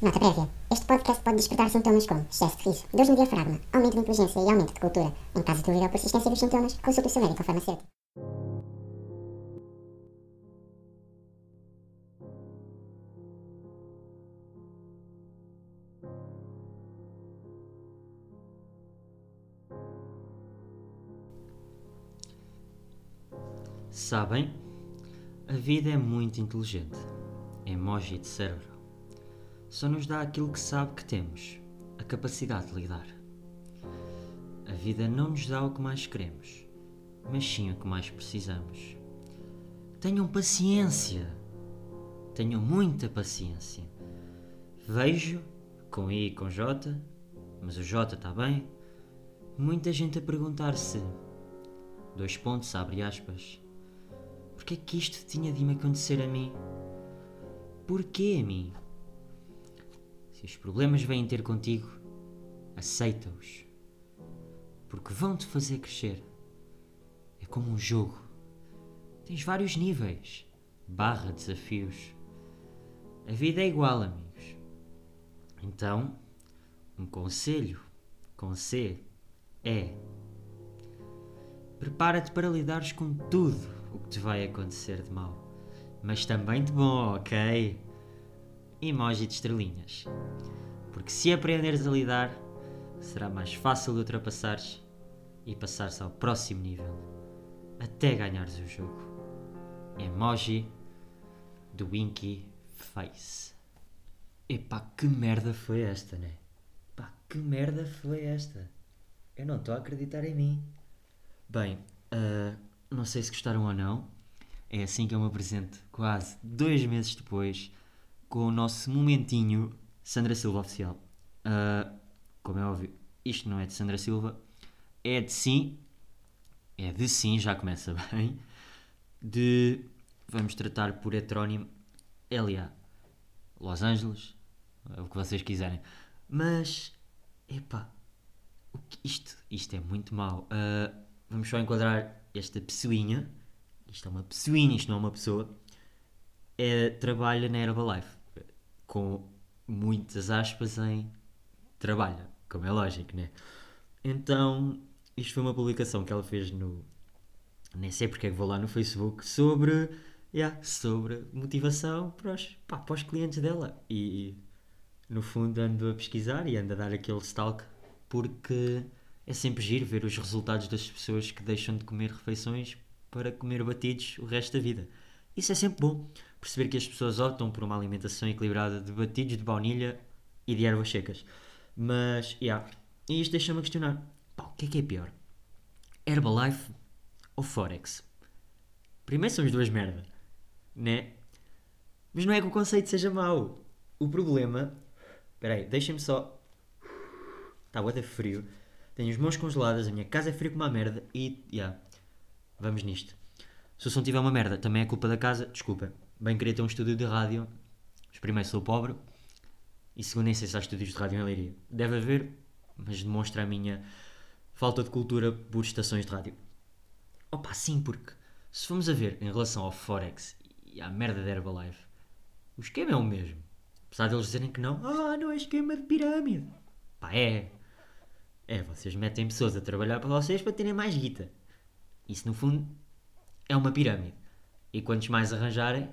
Nota prévia. Este podcast pode despertar sintomas como excesso de riso, dores no diafragma, aumento de inteligência e aumento de cultura. Em caso de dúvida ou persistência dos sintomas, consulte o seu médico farmacêutico. Sabem? A vida é muito inteligente. Emoji de cérebro. Só nos dá aquilo que sabe que temos, a capacidade de lidar. A vida não nos dá o que mais queremos, mas sim o que mais precisamos. Tenham paciência. Tenham muita paciência. Vejo, com I e com J, mas o J está bem, muita gente a perguntar-se. Dois pontos, abre aspas. Porquê é que isto tinha de me acontecer a mim? Porquê a mim? Se os problemas vêm ter contigo, aceita-os. Porque vão-te fazer crescer. É como um jogo. Tens vários níveis, barra desafios. A vida é igual, amigos. Então, um conselho com C é: prepara-te para lidares com tudo o que te vai acontecer de mal, mas também de bom, ok? Emoji de estrelinhas. Porque se aprenderes a lidar, será mais fácil de ultrapassares e passares ao próximo nível, até ganhares o jogo. Emoji do Winky Face. Epá, que merda foi esta, né? Pá, que merda foi esta? Eu não estou a acreditar em mim. Bem, uh, não sei se gostaram ou não. É assim que eu me apresento, quase dois meses depois, com o nosso momentinho Sandra Silva Oficial. Uh, como é óbvio, isto não é de Sandra Silva, é de sim, é de sim, já começa bem, de, vamos tratar por heterónimo, LA, Los Angeles, é o que vocês quiserem. Mas, epá, isto, isto é muito mau. Uh, vamos só enquadrar esta pessoinha, isto é uma pessoinha, isto não é uma pessoa, é, trabalha na Herbalife, com muitas aspas em trabalha, como é lógico, né? Então, isto foi uma publicação que ela fez no. Nem sei porque é que vou lá no Facebook sobre. Yeah, sobre motivação para os, pá, para os clientes dela. E no fundo ando a pesquisar e ando a dar aquele stalk porque é sempre giro ver os resultados das pessoas que deixam de comer refeições para comer batidos o resto da vida. Isso é sempre bom, perceber que as pessoas optam por uma alimentação equilibrada de batidos de baunilha e de ervas secas. Mas, yeah, e isto deixa-me questionar: pá, o que é que é pior? Herbalife ou Forex? Primeiro são as duas merda, né? Mas não é que o conceito seja mau. O problema. Espera aí, deixem-me só. Está muito frio. Tenho as mãos congeladas, a minha casa é fria como uma merda e. Yeah, vamos nisto. Se o som tiver uma merda, também é culpa da casa, desculpa. Bem queria ter um estúdio de rádio, mas primeiro sou pobre e segundo nem sei se há estúdios de rádio em Leiria. Deve haver, mas demonstra a minha falta de cultura por estações de rádio. Opa, sim, porque se formos a ver em relação ao Forex e à merda da Herbalife, o esquema é o mesmo. Apesar deles dizerem que não, ah, não é esquema de pirâmide. Pá, é, é, vocês metem pessoas a trabalhar para vocês para terem mais guita. Isso, no fundo, é uma pirâmide. E quantos mais arranjarem,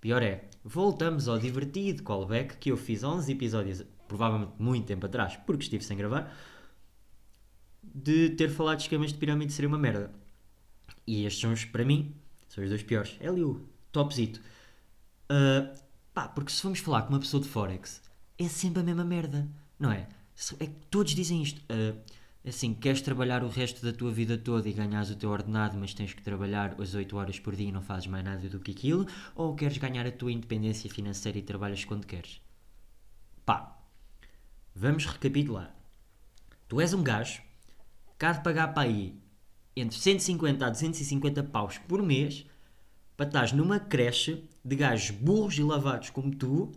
pior é. Voltamos ao divertido callback que eu fiz 11 episódios, provavelmente muito tempo atrás, porque estive sem gravar, de ter falado de esquemas de pirâmide ser uma merda. E estes são os, para mim, são os dois piores. É ali o topzito. Uh, pá, porque se formos falar com uma pessoa de Forex, é sempre a mesma merda, não é? É que todos dizem isto. Uh, assim, queres trabalhar o resto da tua vida toda e ganhas o teu ordenado, mas tens que trabalhar as 8 horas por dia e não fazes mais nada do que aquilo? Ou queres ganhar a tua independência financeira e trabalhas quando queres? Pá, vamos recapitular. Tu és um gajo que há de pagar para aí entre 150 a 250 paus por mês para estás numa creche de gajos burros e lavados como tu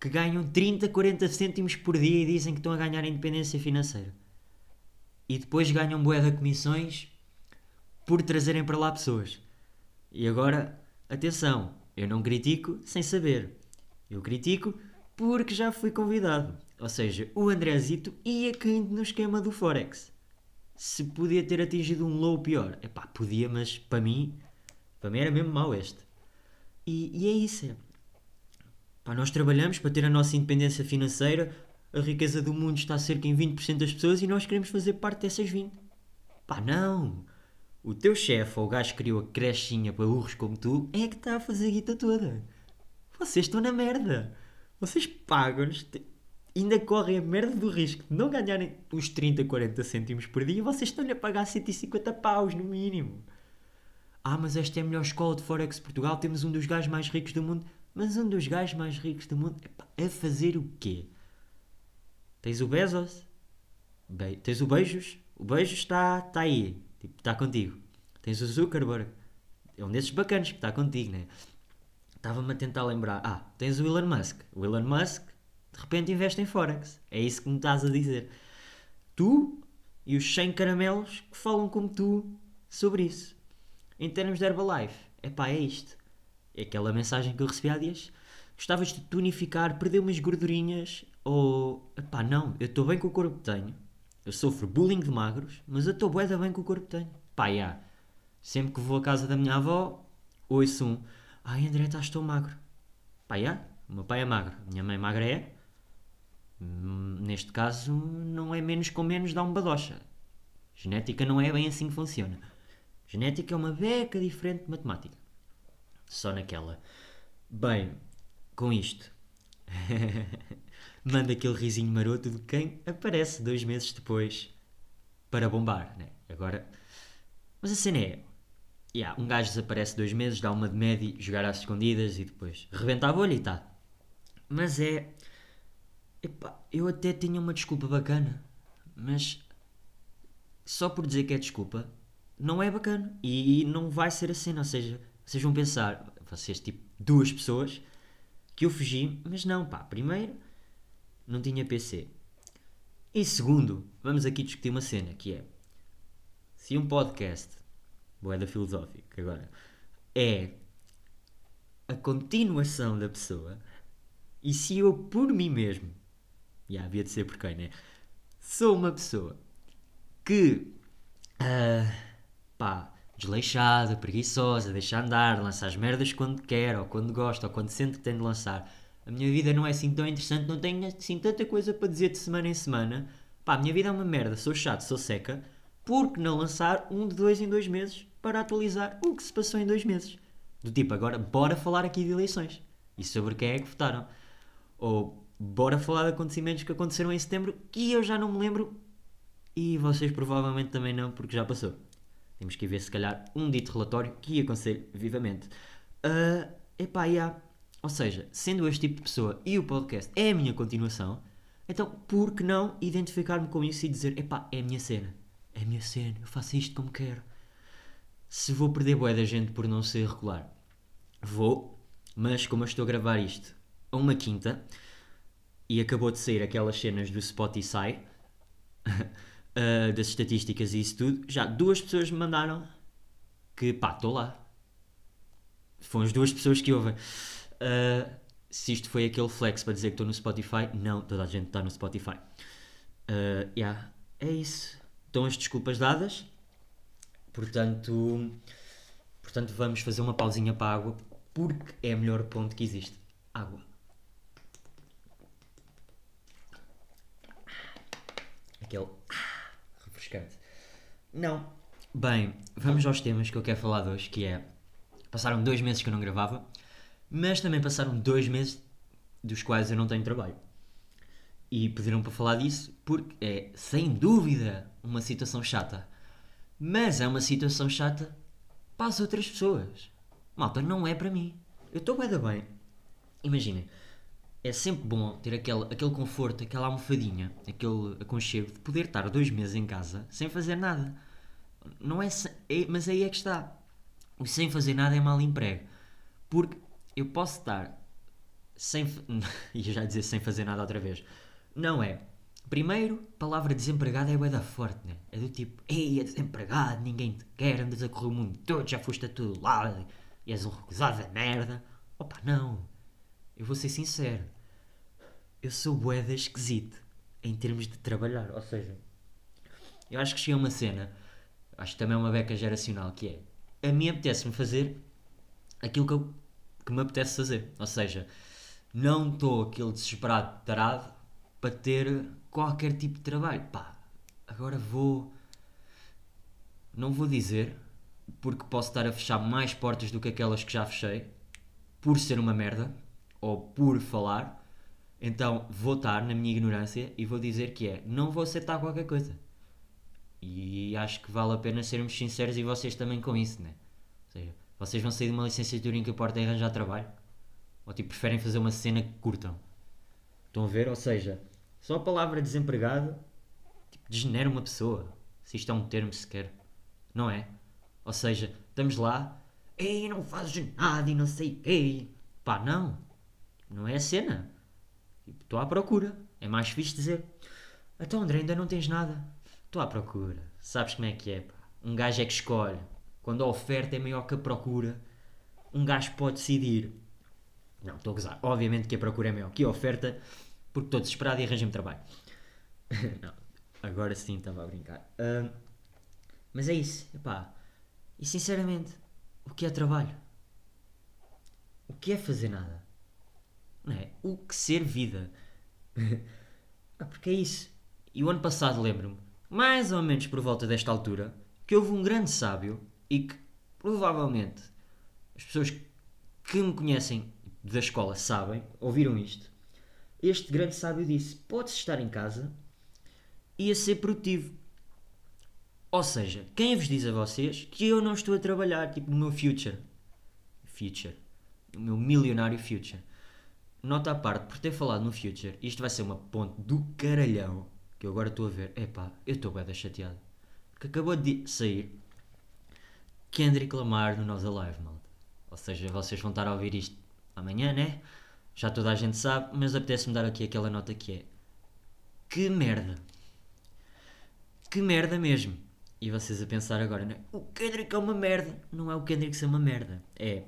que ganham 30, 40 cêntimos por dia e dizem que estão a ganhar independência financeira. E depois ganham bué de comissões por trazerem para lá pessoas. E agora, atenção, eu não critico sem saber. Eu critico porque já fui convidado. Ou seja, o Andrezito ia caindo no esquema do Forex. Se podia ter atingido um low pior. Epá, podia, mas para mim, para mim era mesmo mau este. E, e é isso. É. Nós trabalhamos para ter a nossa independência financeira. A riqueza do mundo está cerca em 20% das pessoas e nós queremos fazer parte dessas 20%. Pá, não! O teu chefe ou o gajo que criou a crechinha para urros como tu é que está a fazer a guita toda. Vocês estão na merda. Vocês pagam-nos, ainda correm a merda do risco de não ganharem os 30, 40 cêntimos por dia e vocês estão-lhe a pagar 150 paus no mínimo. Ah, mas esta é a melhor escola de Forex Portugal, temos um dos gajos mais ricos do mundo. Mas um dos gajos mais ricos do mundo, epá, a fazer o quê? Tens o Bezos? Be tens o Beijos? O Beijos está tá aí, tipo, está contigo. Tens o Zuckerberg, é um desses bacanas que está contigo, né? Estava-me a tentar lembrar. Ah, tens o Elon Musk. O Elon Musk, de repente, investe em Forex. É isso que me estás a dizer. Tu e os 100 caramelos que falam como tu sobre isso. Em termos de Herbalife, epá, é isto. É aquela mensagem que eu recebi há dias. Gostavas de tonificar, perder umas gordurinhas ou... Epá, não, eu estou bem com o corpo que tenho. Eu sofro bullying de magros, mas eu estou bem com o corpo que tenho. Pá. Sempre que vou à casa da minha avó, ouço um... Ai, André, estás tão magro. Pá, yeah. O meu pai é magro. Minha mãe magra é. Hum, neste caso, não é menos com menos dá um badocha. Genética não é bem assim que funciona. Genética é uma beca diferente de matemática. Só naquela. Bem, com isto. Manda aquele risinho maroto de quem aparece dois meses depois para bombar, né? Agora. Mas a cena é. Yeah, um gajo desaparece dois meses, dá uma de média, jogar às escondidas e depois rebenta a bolha e tá. Mas é. Epá, eu até tinha uma desculpa bacana, mas só por dizer que é desculpa, não é bacana. E não vai ser assim, ou seja, vocês vão pensar, vocês tipo duas pessoas, que eu fugi, mas não, pá, primeiro, não tinha PC. E segundo, vamos aqui discutir uma cena, que é, se um podcast, boeda filosófica agora, é a continuação da pessoa, e se eu por mim mesmo yeah, havia de ser por quem, né? Sou uma pessoa que, uh, pá, desleixada, preguiçosa, deixa andar, lança as merdas quando quer, ou quando gosta, ou quando sente que tem de lançar. A minha vida não é assim tão interessante, não tenho assim tanta coisa para dizer de semana em semana. Pá, a minha vida é uma merda, sou chato, sou seca. Por que não lançar um de dois em dois meses para atualizar o que se passou em dois meses? Do tipo, agora bora falar aqui de eleições. E sobre quem é que votaram. Ou bora falar de acontecimentos que aconteceram em setembro que eu já não me lembro e vocês provavelmente também não, porque já passou. Temos que ver, se calhar, um dito relatório que aconselho vivamente. Uh, epá, yeah. Ou seja, sendo este tipo de pessoa e o podcast é a minha continuação, então por que não identificar-me com isso e dizer, epá, é a minha cena. É a minha cena, eu faço isto como quero. Se vou perder boé da gente por não ser regular, vou, mas como eu estou a gravar isto a uma quinta, e acabou de sair aquelas cenas do Spotify, uh, das estatísticas e isso tudo, já duas pessoas me mandaram que pá, estou lá. Foram as duas pessoas que ouvem. Uh, se isto foi aquele flex para dizer que estou no Spotify, não, toda a gente está no Spotify. Uh, yeah, é isso. Estão as desculpas dadas. Portanto, portanto, vamos fazer uma pausinha para a água, porque é o melhor ponto que existe. Água. aquele ah, refrescante. Não. Bem, vamos aos temas que eu quero falar de hoje, que é... Passaram dois meses que eu não gravava, mas também passaram dois meses dos quais eu não tenho trabalho. E pediram para falar disso porque é, sem dúvida, uma situação chata. Mas é uma situação chata para as outras pessoas. Malta, não é para mim. Eu estou bem bem. Imaginem, é sempre bom ter aquele, aquele conforto, aquela almofadinha, aquele aconchego de poder estar dois meses em casa sem fazer nada. Não é, é mas aí é que está. O sem fazer nada é mal emprego. Porque eu posso estar sem. e já dizer sem fazer nada outra vez. Não é. Primeiro, palavra desempregado é bué da forte, né? É do tipo, ei, é desempregado, ninguém te quer, andas a correr o mundo todo, já foste a todo lado e és um recusado da merda. Opa, não. Eu vou ser sincero. eu sou boeda esquisito em termos de trabalhar. Ou seja, eu acho que cheguei a uma cena, acho que também é uma beca geracional, que é a mim apetece-me fazer aquilo que, eu, que me apetece fazer. Ou seja, não estou aquele desesperado tarado para ter qualquer tipo de trabalho. Pá, agora vou. Não vou dizer, porque posso estar a fechar mais portas do que aquelas que já fechei, por ser uma merda, ou por falar. Então vou estar na minha ignorância e vou dizer que é: não vou aceitar qualquer coisa. E acho que vale a pena sermos sinceros e vocês também com isso, né? Ou seja, vocês vão sair de uma licenciatura em que importa é arranjar trabalho? Ou tipo, preferem fazer uma cena que curtam? Estão a ver? Ou seja, só a palavra desempregado tipo, degenera uma pessoa. Se isto é um termo sequer. Não é? Ou seja, estamos lá, ei, não fazes nada e não sei o quê. Pá, não. Não é a cena. Tipo, estou à procura. É mais fixe dizer. Então, André, ainda não tens nada. Estou à procura. Sabes como é que é, pá? Um gajo é que escolhe. Quando a oferta é maior que a procura, um gajo pode decidir. Não, estou a gozar. Obviamente que a procura é maior que a oferta, porque estou desesperado e arranjo-me trabalho. não, agora sim estava a brincar. Uh, mas é isso, epá. E sinceramente, o que é trabalho? O que é fazer nada? Não é? O que ser vida? ah, porque é isso. E o ano passado lembro-me, mais ou menos por volta desta altura, que houve um grande sábio e que provavelmente as pessoas que me conhecem da escola sabem, ouviram isto. Este grande sábio disse: Pode-se estar em casa e a ser produtivo. Ou seja, quem vos diz a vocês que eu não estou a trabalhar, tipo, no meu future? Future. No meu milionário future. Nota à parte, por ter falado no future, isto vai ser uma ponte do caralhão que eu agora estou a ver. Epá, eu estou bem chateado. Porque acabou de sair Kendrick Lamar no Nós Alive, malta. Ou seja, vocês vão estar a ouvir isto amanhã, né? Já toda a gente sabe, mas apetece-me dar aqui aquela nota que é Que merda! Que merda mesmo! E vocês a pensar agora, né? O Kendrick é uma merda! Não é o Kendrick ser uma merda. É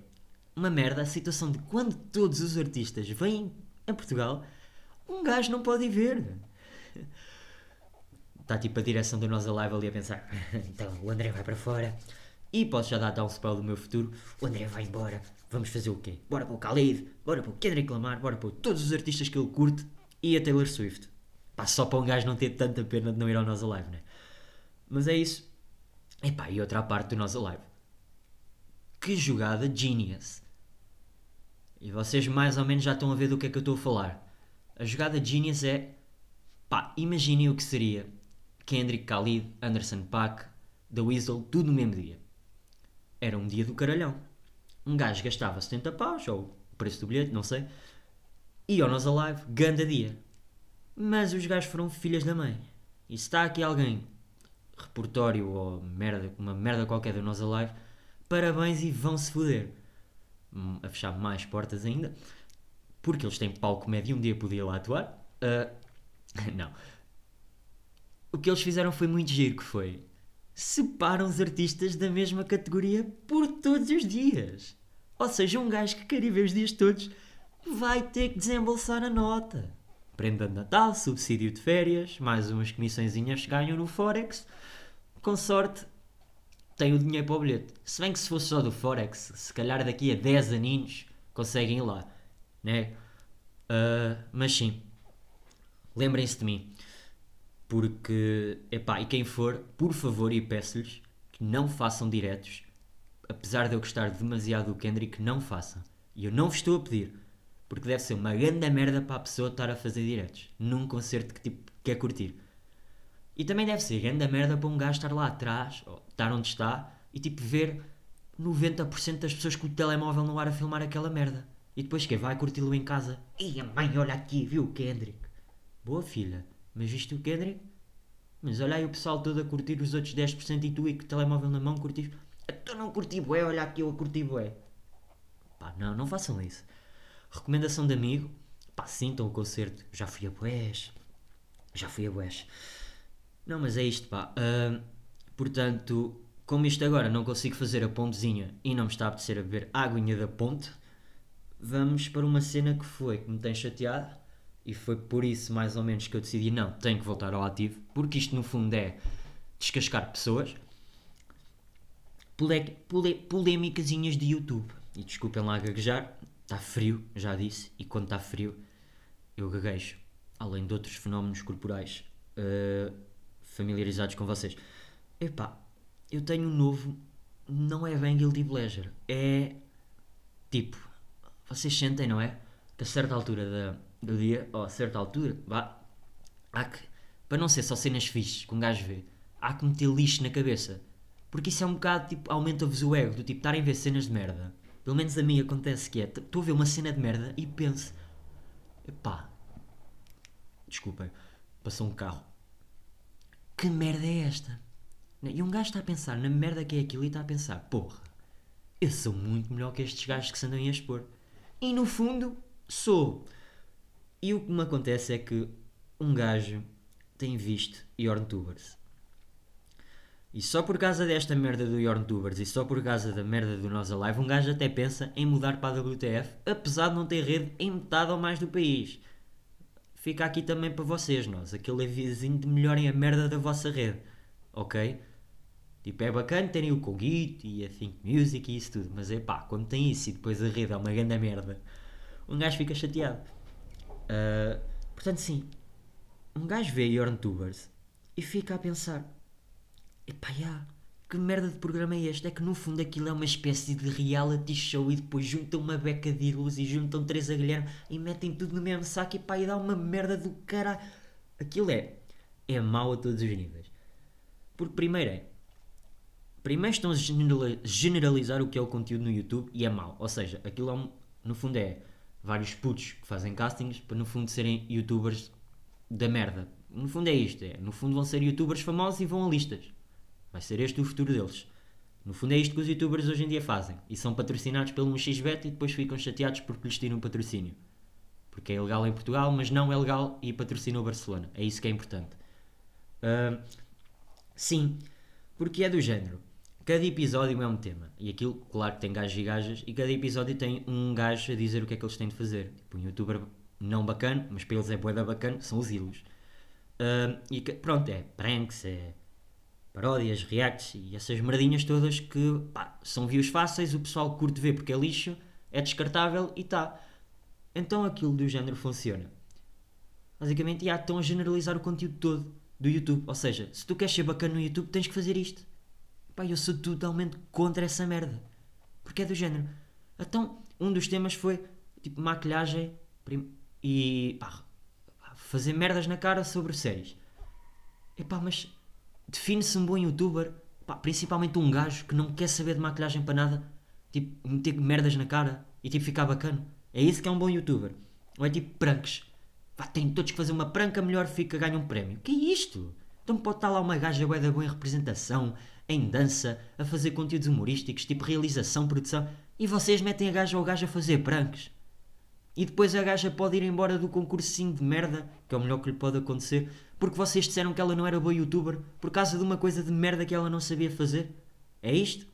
uma merda a situação de quando todos os artistas vêm a Portugal, um gajo não pode ir ver. Está tipo a direção do Nós Alive ali a pensar: então o André vai para fora e posso já dar spell do meu futuro. O André vai embora. Vamos fazer o quê? Bora para o Khalid, bora para o Kendrick Lamar, bora para todos os artistas que ele curte e a Taylor Swift. Pá, só para um gajo não ter tanta pena de não ir ao Nós Alive, né? Mas é isso. Epá, e outra parte do Nós Alive. Que jogada genius. E vocês mais ou menos já estão a ver do que é que eu estou a falar. A jogada genius é... Pá, imaginem o que seria Kendrick, Khalid, Anderson Paak, The Weasel, tudo no mesmo dia era um dia do caralhão. Um gajo gastava 70 paus, ou o preço do bilhete, não sei, e ao Nós Alive, ganda dia. Mas os gajos foram filhas da mãe. E se está aqui alguém, repertório ou merda, uma merda qualquer do Nós Alive, parabéns e vão-se foder. Hum, a fechar mais portas ainda, porque eles têm palco médio, um dia podia lá atuar. Uh, não. O que eles fizeram foi muito giro, que foi separam os artistas da mesma categoria por todos os dias. Ou seja, um gajo que quer ir ver os dias todos vai ter que desembolsar a nota. Prenda de Natal, subsídio de férias, mais umas comissõezinhas que ganham no Forex. Com sorte, tem o dinheiro para o bilhete. Se bem que se fosse só do Forex, se calhar daqui a 10 aninhos conseguem ir lá. Né? Uh, mas sim, lembrem-se de mim. Porque, epá, e quem for, por favor, e peço-lhes que não façam diretos. Apesar de eu gostar demasiado do Kendrick, não façam. E eu não vos estou a pedir. Porque deve ser uma grande merda para a pessoa estar a fazer diretos. Num concerto que tipo, quer curtir. E também deve ser grande merda para um gajo estar lá atrás, ou estar onde está, e tipo ver 90% das pessoas com o telemóvel no ar a filmar aquela merda. E depois que vai curti-lo em casa. E a mãe, olha aqui, viu o Kendrick. Boa filha. Mas viste o Kendrick? Mas olha aí o pessoal todo a curtir os outros 10% e tu e com o telemóvel na mão curtis. Tu não curti bué, olha aqui eu a curti bué. Pá, não, não façam isso. Recomendação de amigo. Pá, sintam o concerto. Já fui a bués. Já fui a bués. Não, mas é isto, pá. Uh, portanto, como isto agora não consigo fazer a pontezinha e não me está a apetecer a beber a aguinha da ponte, vamos para uma cena que foi, que me tem chateado E foi por isso, mais ou menos, que eu decidi: não, tenho que voltar ao ativo, porque isto no fundo é descascar pessoas. Pole, pole, de YouTube. E desculpem lá gaguejar, está frio, já disse, e quando está frio eu gaguejo, além de outros fenómenos corporais uh, familiarizados com vocês. Epá, eu tenho um novo, não é bem guilty pleasure, é tipo, vocês sentem, não é? Que a certa altura da, do dia, ou a certa altura, vá, há que, para não ser só cenas fixes que um gajo vê, há que meter lixo na cabeça. Porque isso é um bocado, tipo, aumenta-vos o ego, do tipo, estarem a ver cenas de merda. Pelo menos a mim acontece que é, estou a ver uma cena de merda e penso, epá, desculpem, passou um carro. Que merda é esta? E um gajo está a pensar na merda que é aquilo e está a pensar, porra, eu sou muito melhor que estes gajos que se andam a expor. E no fundo, sou. E o que me acontece é que um gajo tem visto YornTubers. E só por causa desta merda do YornTubers e só por causa da merda do Nós Alive, um gajo até pensa em mudar para a WTF, apesar de não ter rede em metade ou mais do país. Fica aqui também para vocês, nós, aquele avisinho de melhorem a merda da vossa rede, ok? Tipo, é bacana terem o Kogito e a Think Music e isso tudo, mas é pá, quando tem isso e depois a rede é uma grande merda, um gajo fica chateado. Uh, portanto, sim, um gajo vê YornTubers e fica a pensar: epá, já, que merda de programa é este? É que no fundo aquilo é uma espécie de reality show e depois juntam uma beca de ídolos e juntam três a Guilherme e metem tudo no mesmo saco e pá, e dá uma merda do cara. Aquilo é, é mau a todos os níveis. Porque primeiro é Primeiro estão a generalizar o que é o conteúdo no YouTube e é mau. Ou seja, aquilo é um, no fundo é vários putos que fazem castings para no fundo serem youtubers da merda. No fundo é isto, é, no fundo vão ser youtubers famosos e vão a listas. Vai ser este o futuro deles. No fundo é isto que os youtubers hoje em dia fazem. E são patrocinados pelo 1xBet e depois ficam chateados porque lhes tiram patrocínio. Porque é ilegal em Portugal, mas não é legal e patrocina o Barcelona. É isso que é importante. Uh, sim, porque é do género. Cada episódio é um tema. E aquilo, claro que tem gajos e gajas, e cada episódio tem um gajo a dizer o que é que eles têm de fazer. Tipo, um youtuber não bacana, mas para eles é boeda bacana, são os ídolos. Uh, e pronto, é pranks, é paródias, reacts e essas merdinhas todas que pá, são views fáceis, o pessoal curte ver porque é lixo, é descartável e tá. Então aquilo do género funciona. Basicamente, já estão a generalizar o conteúdo todo do YouTube. Ou seja, se tu queres ser bacana no YouTube, tens que fazer isto. Pá, eu sou totalmente contra essa merda. Porque é do género. Então, um dos temas foi tipo maquilhagem e pá, fazer merdas na cara sobre séries. Epá, mas define-se um bom youtuber, pá, principalmente um gajo que não quer saber de maquilhagem para nada, tipo, meter merdas na cara e tipo ficar bacana. É isso que é um bom youtuber. Ou é tipo pranks. Pá, tem todos que fazer uma pranca, melhor fica, ganha um prémio. Que é isto? Então pode estar lá uma gaja bué da boa em representação, em dança, a fazer conteúdos humorísticos, tipo realização, produção, e vocês metem a gaja ou o gajo a fazer pranks. E depois a gaja pode ir embora do concursinho de merda, que é o melhor que lhe pode acontecer, porque vocês disseram que ela não era boa youtuber por causa de uma coisa de merda que ela não sabia fazer. É isto?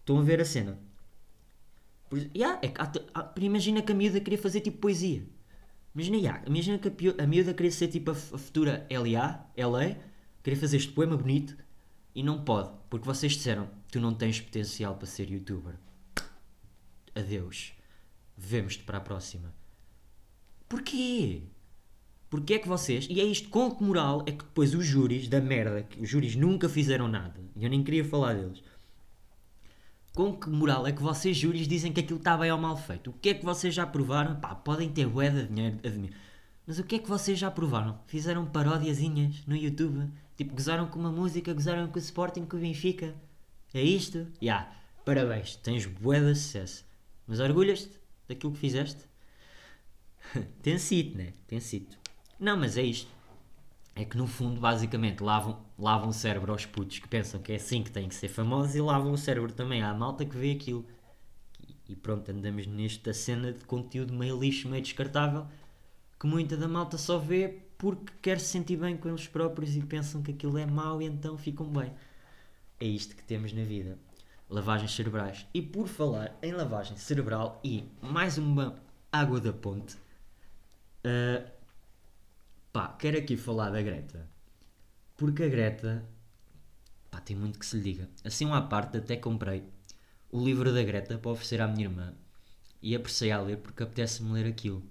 Estão a ver a cena? Por, yeah, é, imagina que a miúda queria fazer tipo poesia. Imagina, yeah, imagina que a, a miúda queria ser tipo a, a futura LA, LA, queria fazer este poema bonito e não pode, porque vocês disseram tu não tens potencial para ser youtuber. Adeus. Vemos-te para a próxima. Porquê? Porquê é que vocês. E é isto, com que moral é que depois os júris da merda, que os júris nunca fizeram nada, e eu nem queria falar deles. Com que moral é que vocês, júris, dizem que aquilo está bem ou mal feito? O que é que vocês já provaram? Pá, podem ter bué de dinheiro, admiro. Mas o que é que vocês já provaram? Fizeram parodiazinhas no YouTube? Tipo, gozaram com uma música, gozaram com o Sporting, com o Benfica? É isto? Ya, yeah, parabéns, tens bué de sucesso. Mas orgulhas-te daquilo que fizeste? Tem sido, né? Tem sido. Não, mas é isto. É que no fundo, basicamente, lavam, lavam o cérebro aos putos que pensam que é assim que têm que ser famosos e lavam o cérebro também à malta que vê aquilo. E, pronto, andamos nesta cena de conteúdo meio lixo, meio descartável que muita da malta só vê porque quer se sentir bem com eles próprios e pensam que aquilo é mau e então ficam bem. É isto que temos na vida. Lavagens cerebrais. E por falar em lavagem cerebral e mais uma água da ponte, uh, quero aqui falar da Greta. Porque a Greta, pá, tem muito que se lhe diga. Assim, uma parte, até comprei o livro da Greta para oferecer à minha irmã. E apreciei a ler porque apetece-me ler aquilo.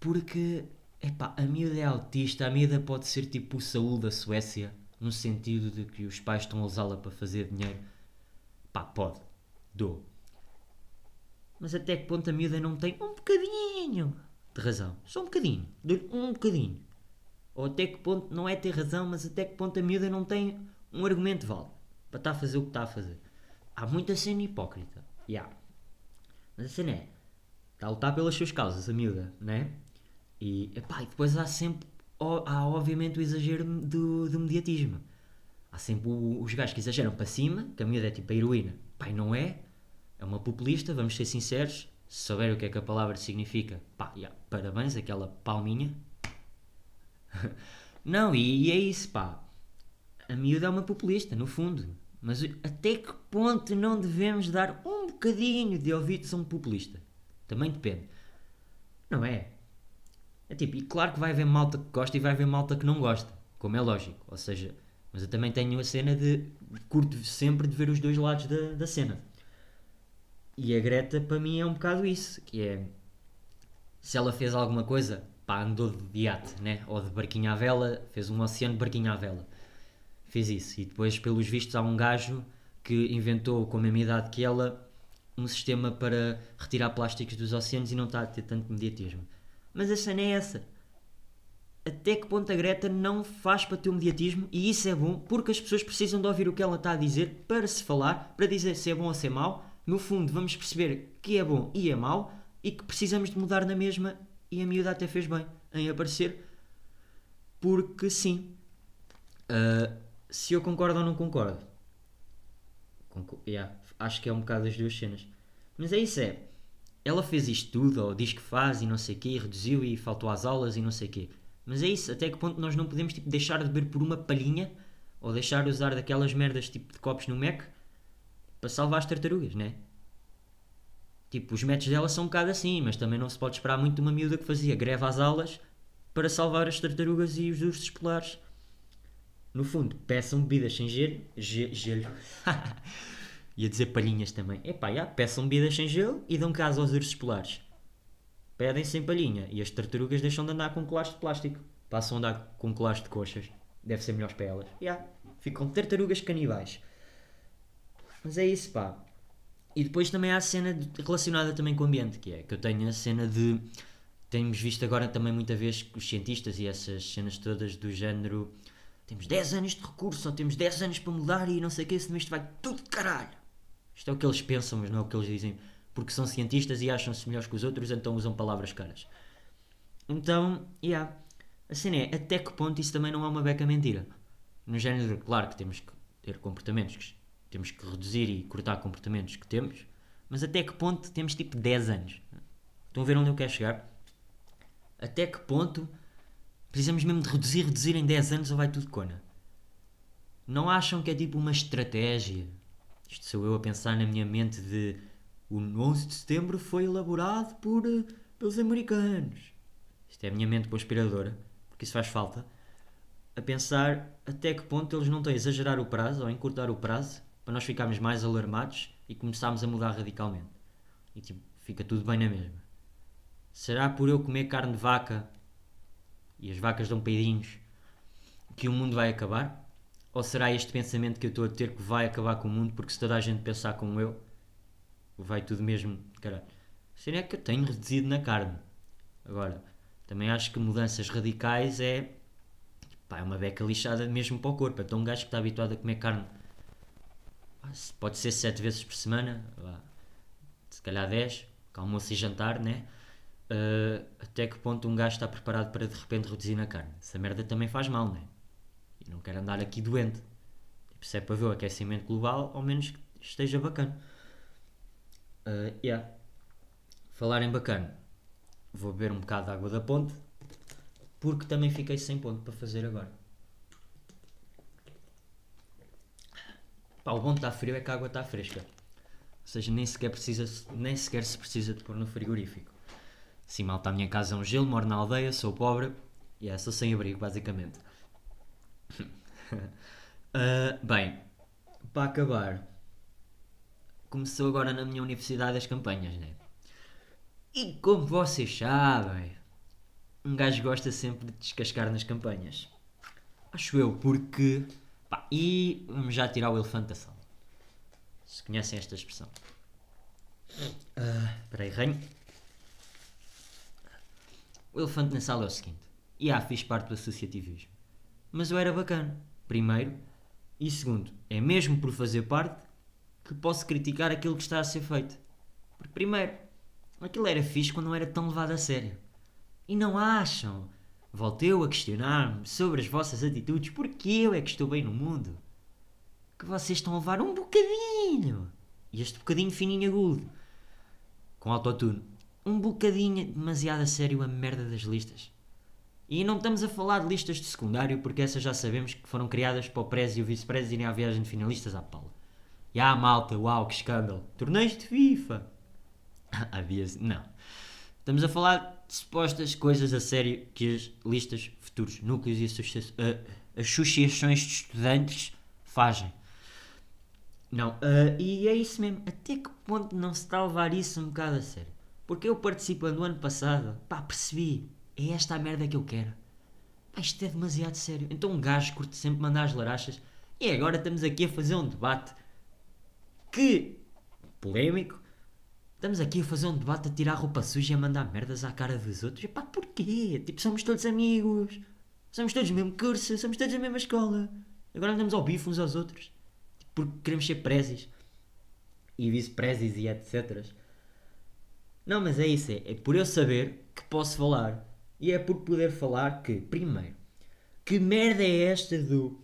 Porque, epá, a miúda é autista, a miúda pode ser tipo o Saúl da Suécia, no sentido de que os pais estão a usá-la para fazer dinheiro. Pá, pode. Dou. Mas até que ponto a miúda não tem um bocadinho de razão? Só um bocadinho. Dou-lhe um bocadinho. Ou até que ponto, não é ter razão, mas até que ponto a miúda não tem um argumento válido para estar a fazer o que está a fazer. Há muita cena hipócrita. Yeah. Mas a cena é, está a lutar pelas suas causas, a miúda, né? E, epá, e depois há sempre, há obviamente o exagero do, do mediatismo. Há sempre o- os gajos que exageram para cima, que a miúda é tipo a heroína. Pai, não é. É uma populista, vamos ser sinceros. Se souber o que é que a palavra significa, pá, yeah, parabéns, aquela palminha. não, e, e é isso, pá. A miúda é uma populista, no fundo. Mas até que ponto não devemos dar um bocadinho de ouvidos a um populista? Também depende. Não é? É tipo, e claro que vai haver malta que gosta e vai haver malta que não gosta, como é lógico. Ou seja, mas eu também tenho a cena de curto sempre de ver os dois lados da, da cena. E a Greta para mim é um bocado isso, que é se ela fez alguma coisa, pá, andou de iate, né? Ou de barquinho à vela, fez um oceano de barquinho à vela. Fez isso. E depois, pelos vistos, há um gajo que inventou, com a mesma idade que ela, um sistema para retirar plásticos dos oceanos e não está a ter tanto mediatismo. Mas a cena é essa. Até que ponto a Greta não faz para ter o mediatismo e isso é bom porque as pessoas precisam de ouvir o que ela está a dizer para se falar, para dizer se é bom ou se é mau. No fundo, vamos perceber que é bom e é mau e que precisamos de mudar na mesma. E a miúda até fez bem em aparecer porque sim. Uh, se eu concordo ou não concordo, Concor- yeah, acho que é um bocado as duas cenas. Mas é isso, é. Ela fez isto tudo, ou diz que faz e não sei o quê, reduziu e faltou às aulas e não sei o quê. Mas é isso, até que ponto nós não podemos tipo, deixar de beber por uma palhinha ou deixar de usar daquelas merdas tipo de copos no Mac para salvar as tartarugas, né? Tipo, os métodos dela são um bocado assim, mas também não se pode esperar muito de uma miúda que fazia greve às aulas para salvar as tartarugas e os ursos polares. No fundo, peçam bebidas sem gelo. ge- gelo. Ia dizer palhinhas também. Epá, já, peçam bebidas sem gelo e dão casa aos ursos polares. Pedem sem palhinha e as tartarugas deixam de andar com colares de plástico. Passam a andar com colares de coxas. Deve ser melhores para elas. Já, ficam tartarugas canibais. Mas é isso, pá. E depois também há a cena de- relacionada também com o ambiente, que é que eu tenho a cena de. Temos visto agora também muita vez os cientistas e essas cenas todas do género. Temos 10 anos de recurso, ou temos 10 anos para mudar e não sei o que, senão isto vai tudo caralho. Isto é o que eles pensam, mas não é o que eles dizem, porque são cientistas e acham-se melhores que os outros, então usam palavras caras. Então, yeah. A cena é, até que ponto isso também não é uma beca mentira? No género, claro que temos que ter comportamentos, que temos que reduzir e cortar comportamentos que temos, mas até que ponto temos tipo 10 anos? Estão a ver onde eu quero chegar? Até que ponto precisamos mesmo de reduzir, reduzir em 10 anos ou vai tudo cona? Não acham que é tipo uma estratégia? Isto sou eu a pensar na minha mente de o 11 de setembro foi elaborado por, eh, pelos americanos. Isto é a minha mente conspiradora, porque isso faz falta. A pensar até que ponto eles não estão a exagerar o prazo ou a encurtar o prazo para nós ficarmos mais alarmados e começarmos a mudar radicalmente. E tipo, fica tudo bem na mesma. Será por eu comer carne de vaca e as vacas dão peidinhos que o mundo vai acabar? Ou será este pensamento que eu estou a ter que vai acabar com o mundo porque se toda a gente pensar como eu, vai tudo mesmo. Caralho. Será é que eu tenho reduzido na carne? Agora, também acho que mudanças radicais é. Pá, é uma beca lixada mesmo para o corpo. Então, um gajo que está habituado a comer carne, pode ser 7 vezes por semana, se calhar 10, com almoço e jantar, né? Uh, até que ponto um gajo está preparado para de repente reduzir na carne? Essa merda também faz mal, né? E não quero andar aqui doente. Tipo, se é para ver o aquecimento global, ao menos que esteja bacana. Uh, yeah. Falar em bacana, vou beber um bocado de água da ponte, porque também fiquei sem ponto para fazer agora. Pá, o bom de estar frio é que a água está fresca. Ou seja, nem sequer, precisa, nem sequer se precisa de pôr no frigorífico. Sim, malta, a minha casa é um gelo, moro na aldeia, sou pobre Yeah, sou sem abrigo, basicamente. Ah, bem, para acabar, começou agora na minha universidade as campanhas, né? E como vocês sabem, um gajo gosta sempre de descascar nas campanhas. Acho eu, porque. Pá, e vamos já tirar o elefante da sala. Se conhecem esta expressão. Ah, Espera aí, reino. O elefante na sala é o seguinte. E ah, fiz parte do associativismo. Mas eu era bacana. Primeiro. E segundo, é mesmo por fazer parte que posso criticar aquilo que está a ser feito. Porque primeiro, aquilo era fixe quando não era tão levado a sério. E não acham? Volto eu a questionar-me sobre as vossas atitudes porque eu é que estou bem no mundo. Que vocês estão a levar um bocadinho. E este bocadinho fininho agudo. Com autotune. Um bocadinho demasiado a sério a merda das listas. E não estamos a falar de listas de secundário porque essas já sabemos que foram criadas para o Prez e o Vice-Prez irem à viagem de finalistas à Paula. E ah, malta, uau, que escândalo. Torneios de FIFA. Havia. Não. Estamos a falar de supostas coisas a sério que as listas, futuros núcleos e ah, associações de estudantes fazem. Não, ah, e é isso mesmo. Até que ponto não se está a levar isso um bocado a sério? Porque eu participando no ano passado, pá, percebi. É esta a merda que eu quero. Pá, isto é demasiado sério. Então um gajo curte sempre mandar as larachas. E agora estamos aqui a fazer um debate que. polémico. Estamos aqui a fazer um debate a tirar roupa suja e a mandar merdas à cara dos outros. E pá, porquê? Tipo, somos todos amigos. Somos todos do mesmo curso, somos todos da mesma escola. Agora andamos ao bife uns aos outros. Tipo, porque queremos ser prezes. E vice-prezes e etc. Não, mas é isso. É, é por eu saber que posso falar. E é por poder falar que, primeiro, que merda é esta do.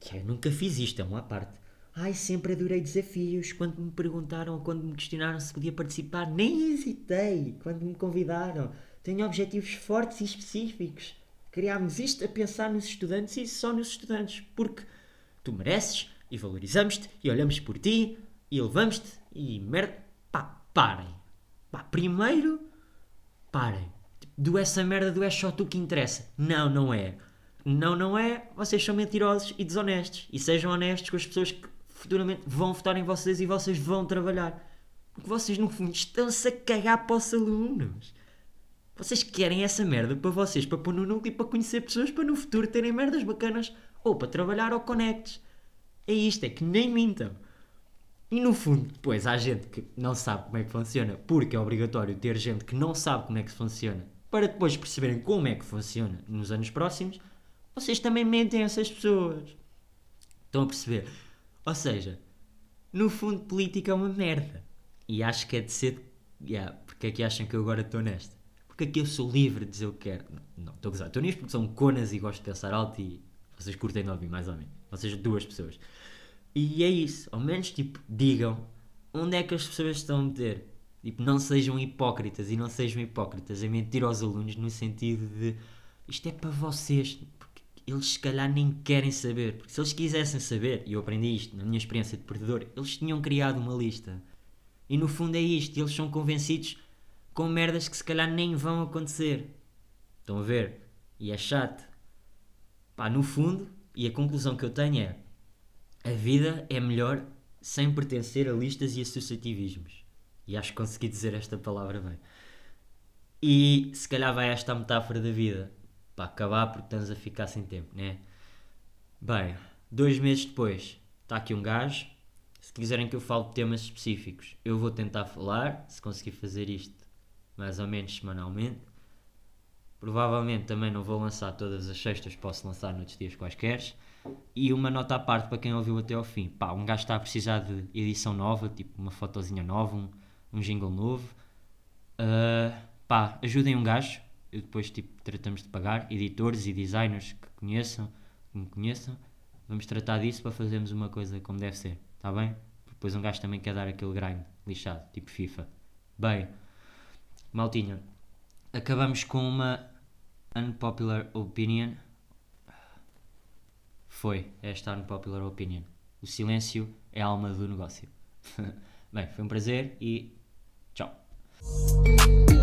Que eu nunca fiz isto, é uma parte. Ai, sempre adorei desafios. Quando me perguntaram ou quando me questionaram se podia participar, nem hesitei quando me convidaram. Tenho objetivos fortes e específicos. Criámos isto a pensar nos estudantes e só nos estudantes. Porque tu mereces e valorizamos-te e olhamos por ti e levamos-te e merda. Pá, parem. Pá, primeiro, parem. Do essa merda do é só tu que interessa. Não, não é. Não, não é. Vocês são mentirosos e desonestos. E sejam honestos com as pessoas que futuramente vão votar em vocês e vocês vão trabalhar. Porque vocês, no fundo, estão-se a cagar para os alunos. Vocês querem essa merda para vocês, para pôr no núcleo e para conhecer pessoas para no futuro terem merdas bacanas ou para trabalhar ou conectes. É isto, é que nem mintam. E no fundo, depois há gente que não sabe como é que funciona, porque é obrigatório ter gente que não sabe como é que funciona, para depois perceberem como é que funciona nos anos próximos, vocês também mentem a essas pessoas. Estão a perceber? Ou seja, no fundo, política é uma merda. E acho que é de ser. Yeah, porque é que acham que eu agora estou nesta? Porque aqui eu sou livre de dizer o que quero. Não, não estou a gozar. Estou nisto porque são conas e gosto de pensar alto e vocês curtem de ouvir, mais ou menos. Vocês duas pessoas. E é isso. Ao menos, tipo, digam onde é que as pessoas estão a meter. Tipo, não sejam hipócritas e não sejam hipócritas a mentir aos alunos no sentido de isto é para vocês. Porque eles se calhar nem querem saber. Porque se eles quisessem saber, e eu aprendi isto na minha experiência de perdedor, eles tinham criado uma lista. E no fundo é isto. Eles são convencidos com merdas que se calhar nem vão acontecer. Estão a ver? E é chato. Pá, no fundo, e a conclusão que eu tenho é a vida é melhor sem pertencer a listas e associativismos. E acho que consegui dizer esta palavra bem. E se calhar vai esta metáfora da vida. Para acabar porque estamos a ficar sem tempo, né? Bem, dois meses depois, está aqui um gajo. Se quiserem que eu fale de temas específicos, eu vou tentar falar, se conseguir fazer isto mais ou menos semanalmente. Provavelmente também não vou lançar todas as sextas, posso lançar noutros dias quaisquer. E uma nota à parte para quem ouviu até ao fim. Pá, um gajo está a precisar de edição nova, tipo uma fotozinha nova, um, um jingle novo. Uh, pá, ajudem um gajo. Eu depois tipo, tratamos de pagar editores e designers que conheçam, que me conheçam. Vamos tratar disso para fazermos uma coisa como deve ser, está bem? Depois um gajo também quer dar aquele grind lixado, tipo FIFA. Bem, maltinha, acabamos com uma unpopular opinion. Foi esta unpopular opinion. O silêncio é a alma do negócio. Bem, foi um prazer e Thank you.